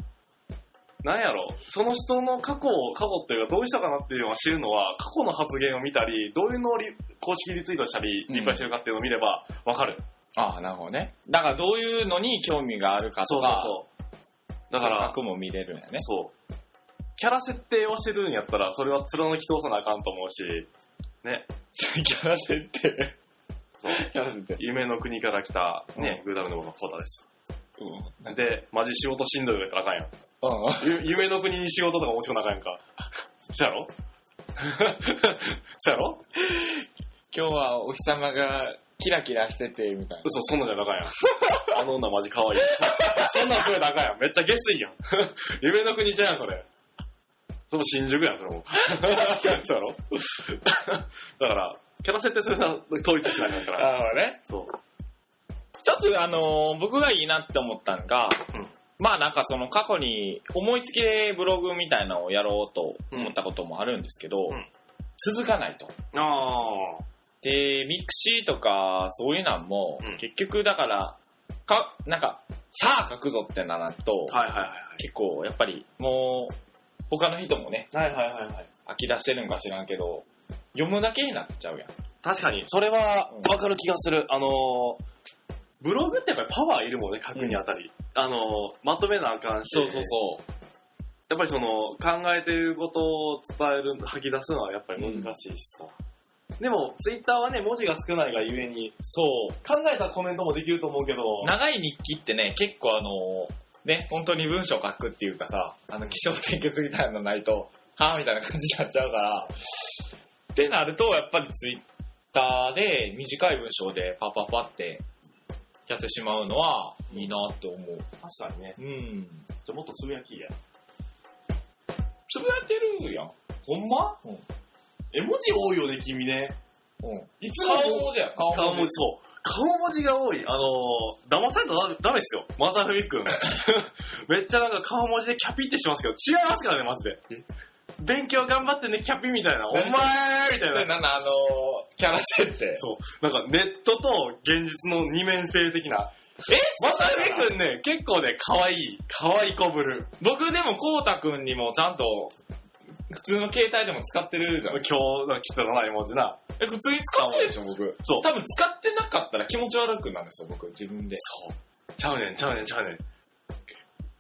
なんやろ、その人の過去を、過去っていうかどういう人かなっていうのを知るのは、過去の発言を見たり、どういうのをリ公式リツイートしたり、うんリプライしてるかっていうのを見れば、わかる。ああ、なるほどね。だからどういうのに興味があるかとか、そう。だから、額も見れるんやね。そう。キャラ設定をしてるんやったら、それは貫き通さなあかんと思うし、ね。キャラ設定。そう。キャラ設定。夢の国から来た、ね、グーダルの僕のコータです。うん。で、マジ仕事しんどいからあかんやん。うん。ゆ夢の国に仕事とか持ち込まなあかんやんか。そやろ？そやろ？今日はお日様がキラキラしてて、みたいな。嘘、そんなんじゃなあかんやん。あの女マジ可愛い。そんなんそれなあかんやん。めっちゃ下水やん。夢の国じゃん、それ。それも新宿やん、それも。そうやろ？だから、キャラ設定するな、統一しないから。あのね。そう。一つ、あのー僕がいいなって思ったのが、うんまあなんかその過去に思いつきでブログみたいなのをやろうと思ったこともあるんですけど、うん続かないと。あで、 mixi とかそういうのも、うん結局だから、か、なんか、さあ書くぞってならんと、あ。はいはいはい結構やっぱりもう、他の人もね、はい。はいはいはいはい。飽き出してるんか知らんけど、読むだけになっちゃうやん。確かに、それはわかる気がする。あのー、ブログってやっぱりパワーいるもんね、書くにあたり。あのー、まとめなあかんし。そうそうそう。やっぱりその、考えてることを伝える、吐き出すのはやっぱり難しいしさ。でも、ツイッターはね、文字が少ないがゆえに、そう。考えたコメントもできると思うけど、長い日記ってね、結構あの、ね、本当に文章書くっていうかさ、あの、気象点結みたいなのないと、はぁみたいな感じになっちゃうから、ってなると、やっぱりツイッターで短い文章でパパパってやってしまうのはいいなって思う。確かにね。うん。じゃあもっとつぶやきや。つぶやいてるやん。ほんま？うん絵文字多いよね、君ね。うん。いつも顔文字や。顔文字、そう。顔文字が多い。あのー、騙されたらダメですよ。マサフミックン。めっちゃなんか顔文字でキャピってしますけど、違いますからね、マジで。勉強頑張ってね、キャピみたいな。お前みたいな。なんだ、あのー、キャラ設定。そう。なんかネットと現実の二面性的な。え？マサフミックンね、結構ね、可愛い。可愛い子ぶる。僕でも、こうたくんにもちゃんと、普通の携帯でも使ってるじゃん。今日、汚い文字な。え、普通に使ってるでしょ、僕。そう。多分使ってなかったら気持ち悪くなるんですよ、僕、自分で。そう。ちゃうねん、ちゃうねん、ちゃうねん。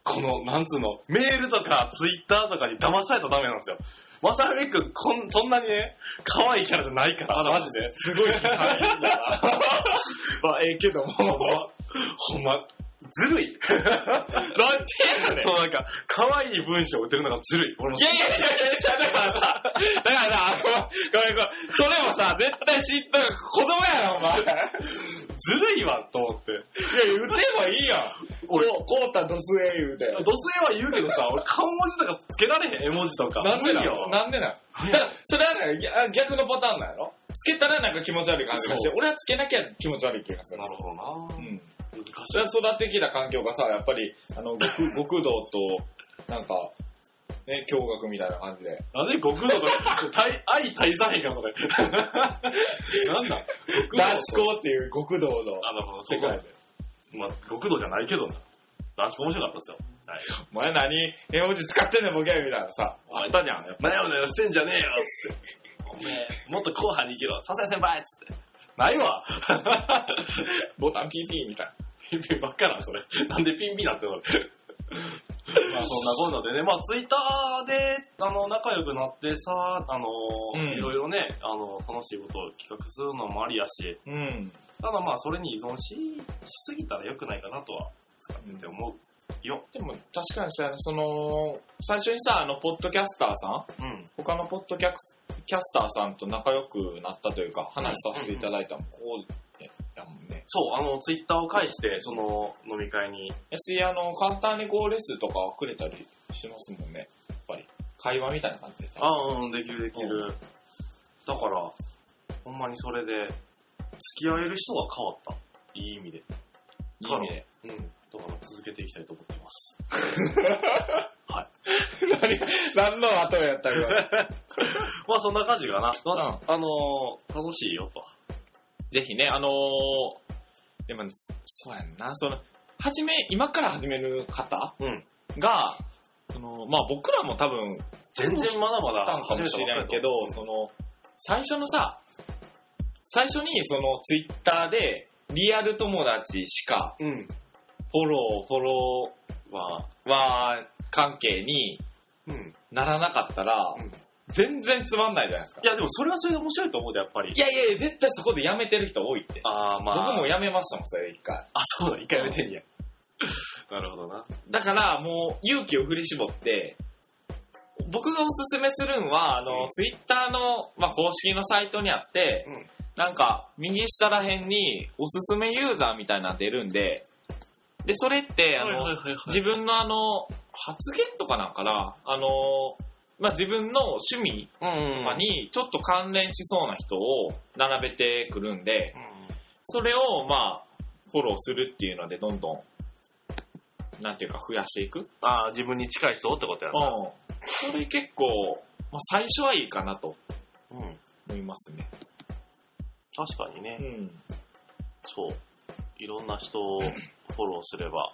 この、なんつうの、メールとかツイッターとかに騙されたらダメなんですよ。まさみくん、こん、そんなにね、可愛いキャラじゃないから、マジで。すごい可愛いんだな。まあ、ええけども。ほんま、ずるい。なんてやねん。そう、なんか、可愛い文章を打てるのがずるい。俺もいやいやいやいや、だからさ、だからさ、ごめんごめん。それもさ、絶対知っとる子供やろ、お前。いや、ずるいわ、と思って。言うてばいいやん。俺、こう、こうたドスエ言うて。土星は言うけどさ、俺顔文字とかつけられへん、絵文字とか。なんでな無理やわのなんでなのだから、それはね、逆逆のパターンなんやろ？つけたらなんか気持ち悪い感じがしてそ、俺はつけなきゃ気持ち悪い気がする。なるほどなうん。育ってきた環境がさ、やっぱり、あの、極、極道と、なんか、ね、驚愕みたいな感じで。なんで極道とか、対愛対さへんか、それ。なんだ？極道男子校っていう極道の世界。で。まあ、極道じゃないけどな。男子校面白かったですよ。はい。お前何絵文字使ってんねんボケみたいなさ、あったじゃん。なよなよしてんじゃねえよつって。おめえ、もっと後半に行けろ。させ先輩っつって。ないわ。ボタンピーピーみたいピンピンばっかな、それ。なんでピンピンなってんの？まあそんなこんなでね、まあツイッターで、あの、仲良くなってさ、あの、うんいろいろね、あの、楽しいことを企画するのもありやし、な。うん。ただまあそれに依存し、しすぎたら良くないかなとは、使ってて思うよ。でも確かにさ、その、最初にさ、あの、ポッドキャスターさん？うん。他のポッドキャスキャスターさんと仲良くなったというか、話させていただいたのうやもんね。そう、あの、ツイッターを介して、その、飲み会に、やし、あの、簡単にこうレスとかくれたりしますもんね。やっぱり。会話みたいな感じでさ。あうん、できるできる。だから、ほんまにそれで、付き合える人が変わった。いい意味で。いい意味で。うん。だから続けていきたいと思ってます。何、何の後やったか。まあそんな感じかな。うんあのー、楽しいよと。ぜひね、あのー、でも、そうやんな、その、始め、今から始める方うん。が、その、まあ僕らも多分、全然まだまだかもしれんけど、その、最初のさ、最初にそのツイッターで、リアル友達しかうん。フォロー、フォロは、ーは関係にうん。ならなかったら、うん全然つまんないじゃないですか。いや、でもそれはそれで面白いと思うで、やっぱりい。やいやいや、絶対そこでやめてる人多いって。ああ、ま僕もやめましたもん、それ一回。あ、そうだ、一回やめてんや。なるほどな。だから、もう、勇気を振り絞って、僕がおすすめするんは、あの、うんツイッターの、まあ、公式のサイトにあって、うんなんか、右下ら辺に、おすすめユーザーみたいなの出るんで、で、それって、あの、はいはいはい自分のあの、発言とかなんかな、あの、まあ、自分の趣味うんとかにちょっと関連しそうな人を並べてくるんで、それをまあ、フォローするっていうのでどんどん、なんていうか増やしていく。ああ、自分に近い人ってことやな。うん。それ結構、まあ、最初はいいかなとうん。思いますね。確かにねう。ん。そう。いろんな人をフォローすれば。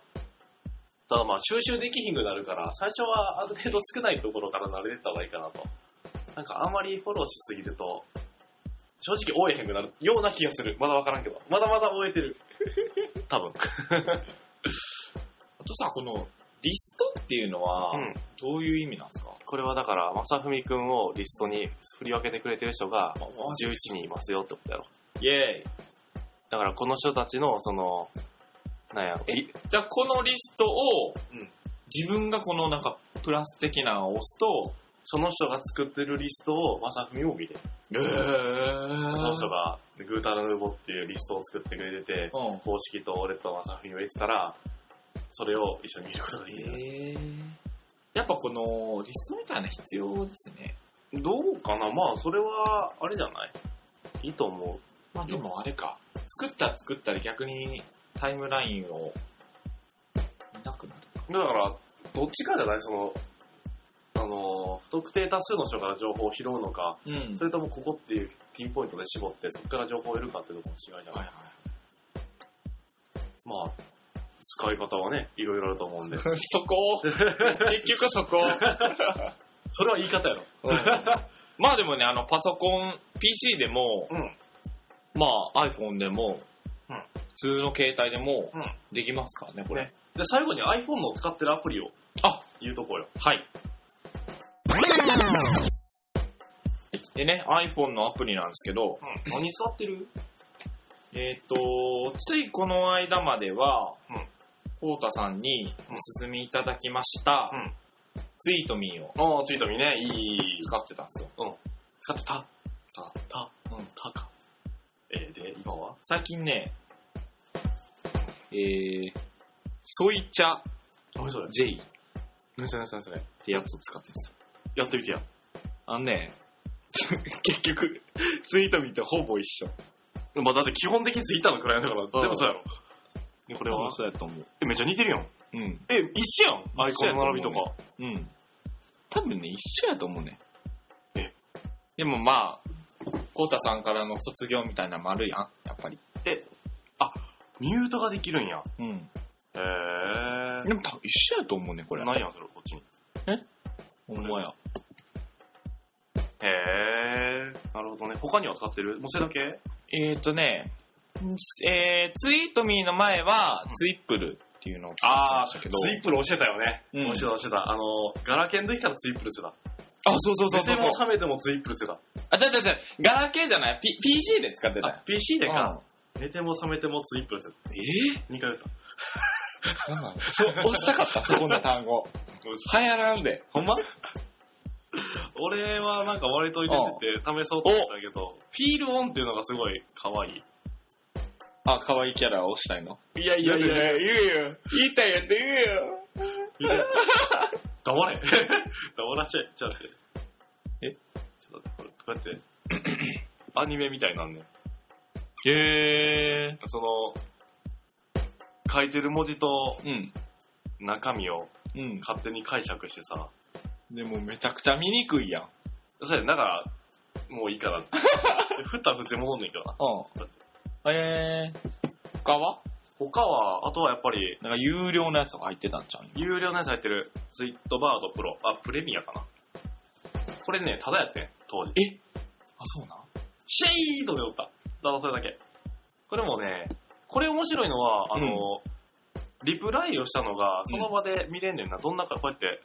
ただまあ収集できひんくなるから、最初はある程度少ないところから慣れてった方がいいかなと。なんかあんまりフォローしすぎると、正直追えへんくなるような気がする。まだわからんけど。まだまだ追えてる。多分。あとさ、この、リストっていうのはう、ん。どういう意味なんですか、これはだから、まさふみくんをリストに振り分けてくれてる人がま11人いますよってことやろ。イェーイ。だからこの人たちの、その、なんやろ。えじゃあこのリストを、うん自分がこのなんかプラス的なのを押すと、その人が作ってるリストをまさふみも見れる。えーその人がグータラヌーボっていうリストを作ってくれてて、うん。公式と俺とまさふみを入れてたら、それを一緒に見ることができる。えー、やっぱこのリストみたいな必要ですね。どうかな？まあ、それは、あれじゃない？いいと思まあでもあれか。作ったら作ったら逆にタイムラインを見なくなる。う。だから、どっちかじゃない？その、あの、不特定多数の人から情報を拾うのか、うんそれともここっていうピンポイントで絞って、そこから情報を得るかっていうところの違いじゃない、はいはい。まあ、使い方はね、いろいろあると思うんで。そこ？結局そこ？それは言い方やろ。まあでもね、あの、パソコン、PC でも、うん。まあ iPhone でも、うん普通の携帯でもうんできますからね、これ。ねで、最後に iPhone の使ってるアプリをあ言うとこよ。はい。でね、iPhone のアプリなんですけど、うん。何使ってる？えっ、と、ついこの間まではうん、こうたさんにおすすめいただきました、うんツイートミーをああ、ツイートミね、いい。使ってたんですよ。使ってたたた、うん、たか。えー、で、今は？最近ね、えー、ソイチャ何それ？J っ何それ何それ何それてやつを使ってるんですよ。やってみてや。あのね、結局、ツイートミーとほぼ一緒。まあだって基本的にツイッターのクライアントだから全部そうやろ。でこれはそうやと思う。え、めっちゃ似てるやん。うん。え、一緒やんアイコンの並びとか。うん。多分ね、一緒やと思うね。えでもまあ、コウタさんからの卒業みたいなのもあるやん、やっぱり。え、あ、ミュートができるんや。うん。へー。でも多分一緒やと思うね、これ。何やんそれ、こっちに。ほんまや。へー。なるほどね。他には使ってる？もうそれだけえーとね、えー、ツイートミーの前は、ツイップルっていうのを使ってましたけど。ツイップル教えたよね。うん教えた教えた。あの、ガラケーの時からツイップルってた。あ、そうそうそうそう寝ても覚めてもツイップルってた。あ、違う違う違う。ガラケーじゃない？P、PC で使ってたよあ、。PC でうんか。寝ても覚めてもツイップルってた。え？2回言った。ー、なんなの？そ う押したかった、そこの単語。流行らんで。ほんま？俺はなんか割と入れてて試そうと思ったけど、フィールオンっていうのがすごい可愛い。あ、可愛いキャラを押したいの？いやいやいや、言えよ。言いたいやつ言えよ。いや黙れ。黙らしちゃえ。ちょっと待って。え？ちょっと待って、これ、こうやって、アニメみたいなんね。へー。その、書いてる文字とうん。中身をうん。勝手に解釈してさ、でもめちゃくちゃ見にくいやん。それだから、もういいから。振ったら普通に戻んねんけどな。うん。えー。他は？他は、あとはやっぱり、なんか有料のやつとか入ってたんちゃう？有料のやつ入ってる、スイットバードプロ、あ、プレミアかな。これね、ただやってん、当時。え？あ、そうなん？シェイーとでおった。ただそれだけ。これもね、これ面白いのは、あの、リプライをしたのが、その場で見れんねんな。どんなか、こうやって、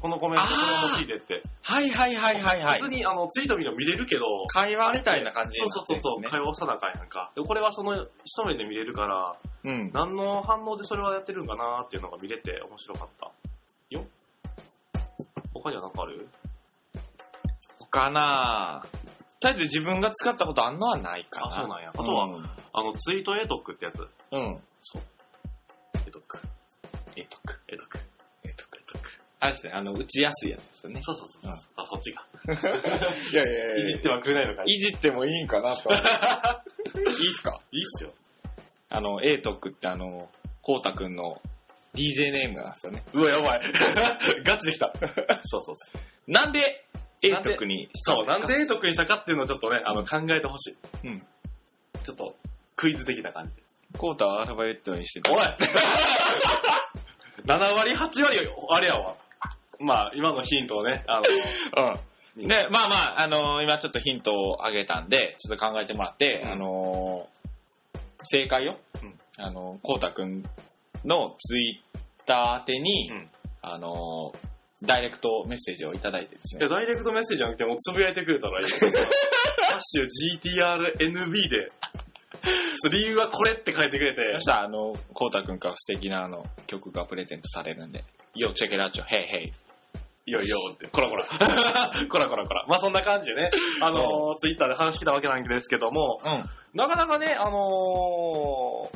このコメントそのまま聞いてって。はいはいはいはいはい普。通にあのツイート見るの見れるけど、会話みたいな感じそうそうそう会話をさなあかんやんか。でこれはその一目で見れるから、るん。何の反応でそれはやってるんかなっていうのが見れて面白かった。よ他には何かある？うん。他なぁ。とりあえず自分が使ったことあんのはないかな。あそうなんやあとはあの、ツイートエトックってやつ。うん。うん。そう。エトック。えっとく。エトック。えっとく。エトック。あれですね、あの、打ちやすいやつですよね。そうそうそうそう、うんあ、そっちが。いやいやいじってはくれないのかいいじってもいいんかなと。いいっすか？いいっすよ。あの、エイトクってあの、コウタくんの DJ ネームなんですよね。うわ、やばい。ガチできた。そうそうそう。なんで、エイトクにそう、なんでエトックにしたかっていうのをちょっとね、あの、考えてほしい。うん。ちょっと、クイズ的な感じで。コウタはアルファベットにしておい !7 割、8割、あれやわ。まあ、今のヒントをね、あの、うん。で、まあまあ、あの今ちょっとヒントをあげたんで、ちょっと考えてもらって、うんあの正解よ。うんあの、コウタくんのツイッター宛てに、うんあのダイレクトメッセージをいただいてですねいや、。ダイレクトメッセージじゃなくて、もうつぶやいてくれたらいいよ。ハッシュ GTRNB で、理由はこれって書いてくれてそし、たら、あの、コウタくんから素敵なあの曲がプレゼントされるんで、よ、チェケラッチョ、ヘイヘイ。いよいよって、こらこら。こらこらこら。まあそんな感じでね、あのー、ツイッターで話してたわけなんですけども、うん。なかなかね、あの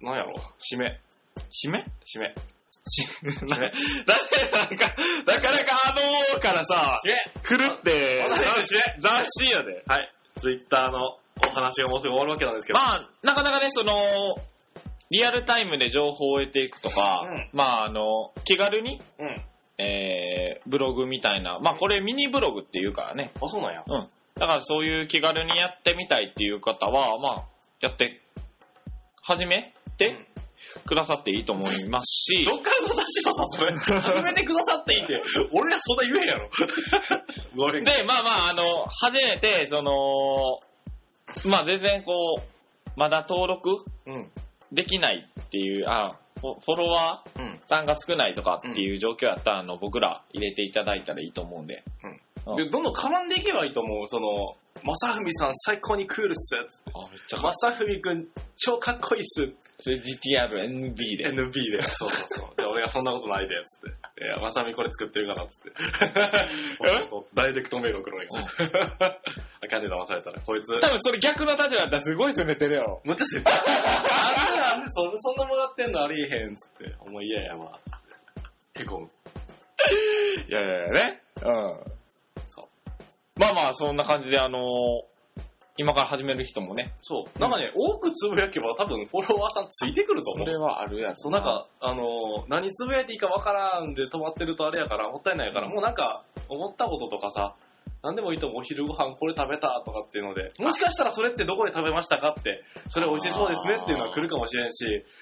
ー、なんやろ、締め、締め？締め。だってなんか、なかなかあのからさ、締め来るって、斬新やで。はい。ツイッターのお話がもうすぐ終わるわけなんですけど。まあ、なかなかね、その、リアルタイムで情報を得ていくとか、うんまあ、あの、気軽に、うん。えー、ブログみたいな、まあ、これミニブログっていうからね。あ、そうなんや。うん。だからそういう気軽にやってみたいっていう方は、まあ、やって、始めてくださっていいと思いますし、どっからの出しのさ、それ。始めてくださっていいって。俺はそんな言えへんやろ。で、まあまあ、あの、初めて、その、まあ全然こう、まだ登録うん。できないっていう、あ、フォロワうん。ーさんが少ないとかっていう状況やったら、あの、僕ら入れていただいたらいいと思うんで。うんで、どんどん絡んでいけばいいと思う。その、まさふみさん最高にクールっす。あ、めっちゃまさふみくん超かっこいいっす。それ GTR、NB で。NB で。そうそうそう。で、俺がそんなことないで、つって。いや、まさみこれ作ってるから、つって。そうそうダイレクトメール送るんよ。あかんで騙されたら、こいつ。多分それ逆の立場だったらすごい攻めてるよ。むっちゃする。あんな、なんでそそんなもらってんのありえへん、つって。お前嫌やわ。へこむ。いやいやいやね。うん。そう。まあまあ、そんな感じで、あのー今から始める人もね、そう。なんかね、多くつぶやけば多分フォロワーさんついてくると思う。それはあるやつ。そう、なんか、あのー何つぶやいていいかわからんで止まってるとあれやから、もったいないから、もうなんか、思ったこととかさ、何でもいいと思う。お昼ご飯これ食べたとかっていうので、もしかしたらそれってどこで食べましたかって、それ美味しそうですねっていうのが来るかもしれんし、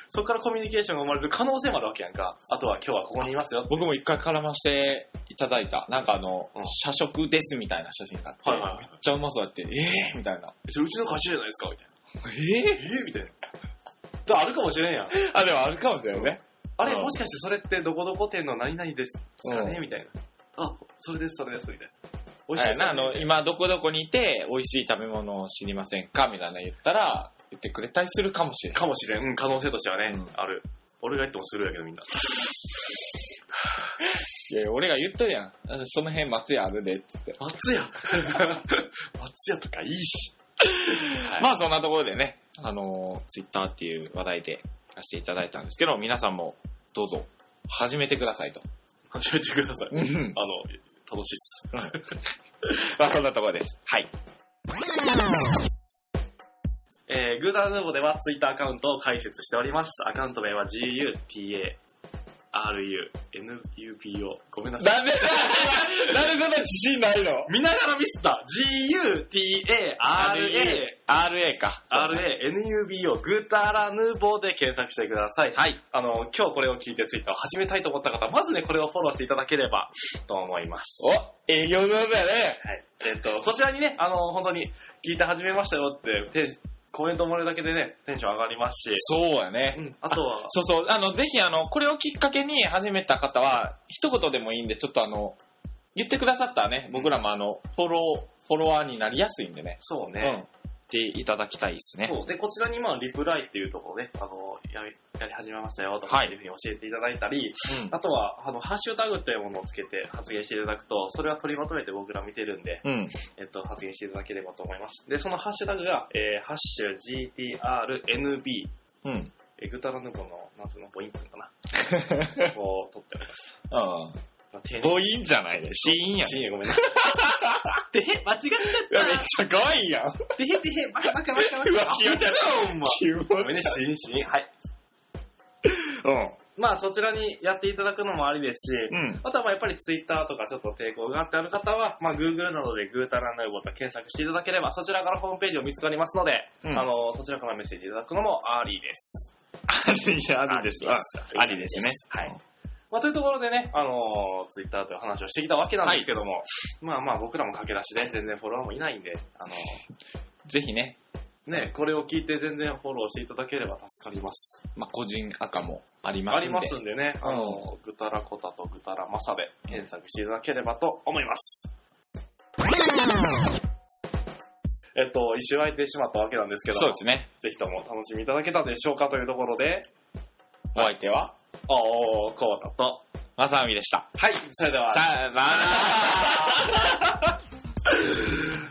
そこからコミュニケーションが生まれる可能性もあるわけやんか。あとは今日はここにいますよ。僕も一回絡ましていただいた。なんかあの、うん社食ですみたいな写真があって、はいはいはいめっちゃうまそうやって、ええー、みたいな。それうちの会社じゃないですかみたいな。ええー、みたいな。だからあるかもしれんやん。えあ、でもあるかもしれないね。あれ、うんもしかしてそれってどこどこ店の何々ですか？ねうんみたいな。あ、それです、それです、みたいな。美はいな、あの、今、今どこどこにいて、美味しい食べ物を知りませんかみたいな言ったら、言ってくれたりするかもしれない。かもしれん。うん、可能性としてはね、うんある。俺が言ってもするやけど、みんな。いや俺が言っとるやん。その辺松屋あるで、つって。松屋？松屋とかいいし。はいまあそんなところでね、あの、ツイッターっていう話題でさせていただいたんですけど、皆さんもどうぞ始めてくださいと。始めてください。うん。あの、楽しいっす。まあそんなところです。はい。えー、グーダーヌーボではツイッターアカウントを開設しております。アカウント名は GUTARUNUPO。ごめんなさい。なんで、なんでそんな自信ないの？見ながらミスった。GUTARA。RA か。RANUBO グーターラヌーボーで検索してください。はい。あの、今日これを聞いてツイッターを始めたいと思った方、まずね、これをフォローしていただければと思います。お営業上手やね。はい。えっと、こちらにね、あの、本当に聞いて始めましたよって、てコメントもらえるだけでね、テンション上がりますし、そうやね。うん、あとは、そうそう、あの、ぜひあの、これをきっかけに始めた方は、一言でもいいんで、ちょっとあの、言ってくださったらね、僕らもあの、フォロー、フォロワーになりやすいんでね。そうね、うん。っていただきたいですね。そう。で、こちらにまあ、リプライっていうところで、あの、やり、やり始めましたよとかはいっていうふうに教えていただいたり、うん。あとは、あの、ハッシュタグというものをつけて発言していただくと、それは取りまとめて僕ら見てるんで、うん。えっと、発言していただければと思います。で、そのハッシュタグが、えー、ハッシュ GTRNB、うん。えーグタラヌボの夏のポイントかな。そ こを取っております。あ、丁寧母音じゃないね。子音やね。深夜ごめんな。てへ、間違っちいやめっちゃ可愛いやん。ゃった。てへてへ、バカバカバカバカ。うわ気持ち悪いほんま。ごめんね、しんしん。はい。うん。まあ、そちらにやっていただくのもありですし、うん。あとはまあやっぱりツイッターとかちょっと抵抗があってある方は、まあ Google などでグータラヌーボーと検索していただければ、そちらからホームページを見つかりますので、うんあの、そちらからメッセージいただくのもありです。あり、ありです。あありですね。はい。まあ、というところでね、あのツイッターという話をしてきたわけなんですけども、まあまあ僕らも駆け出しで全然フォロワーもいないんで、あのぜひね、ね、これを聞いて全然フォローしていただければ助かります。まあ、個人赤もありますんで。ありますんでね、あの、ぐたらこたとぐたらまさで検索していただければと思います。えっと、一周空いてしまったわけなんですけども、そうですね。ぜひとも楽しみいただけたでしょうかというところで、お相手は、おー、こうだと。まさみでした。はい、それでは、さよなら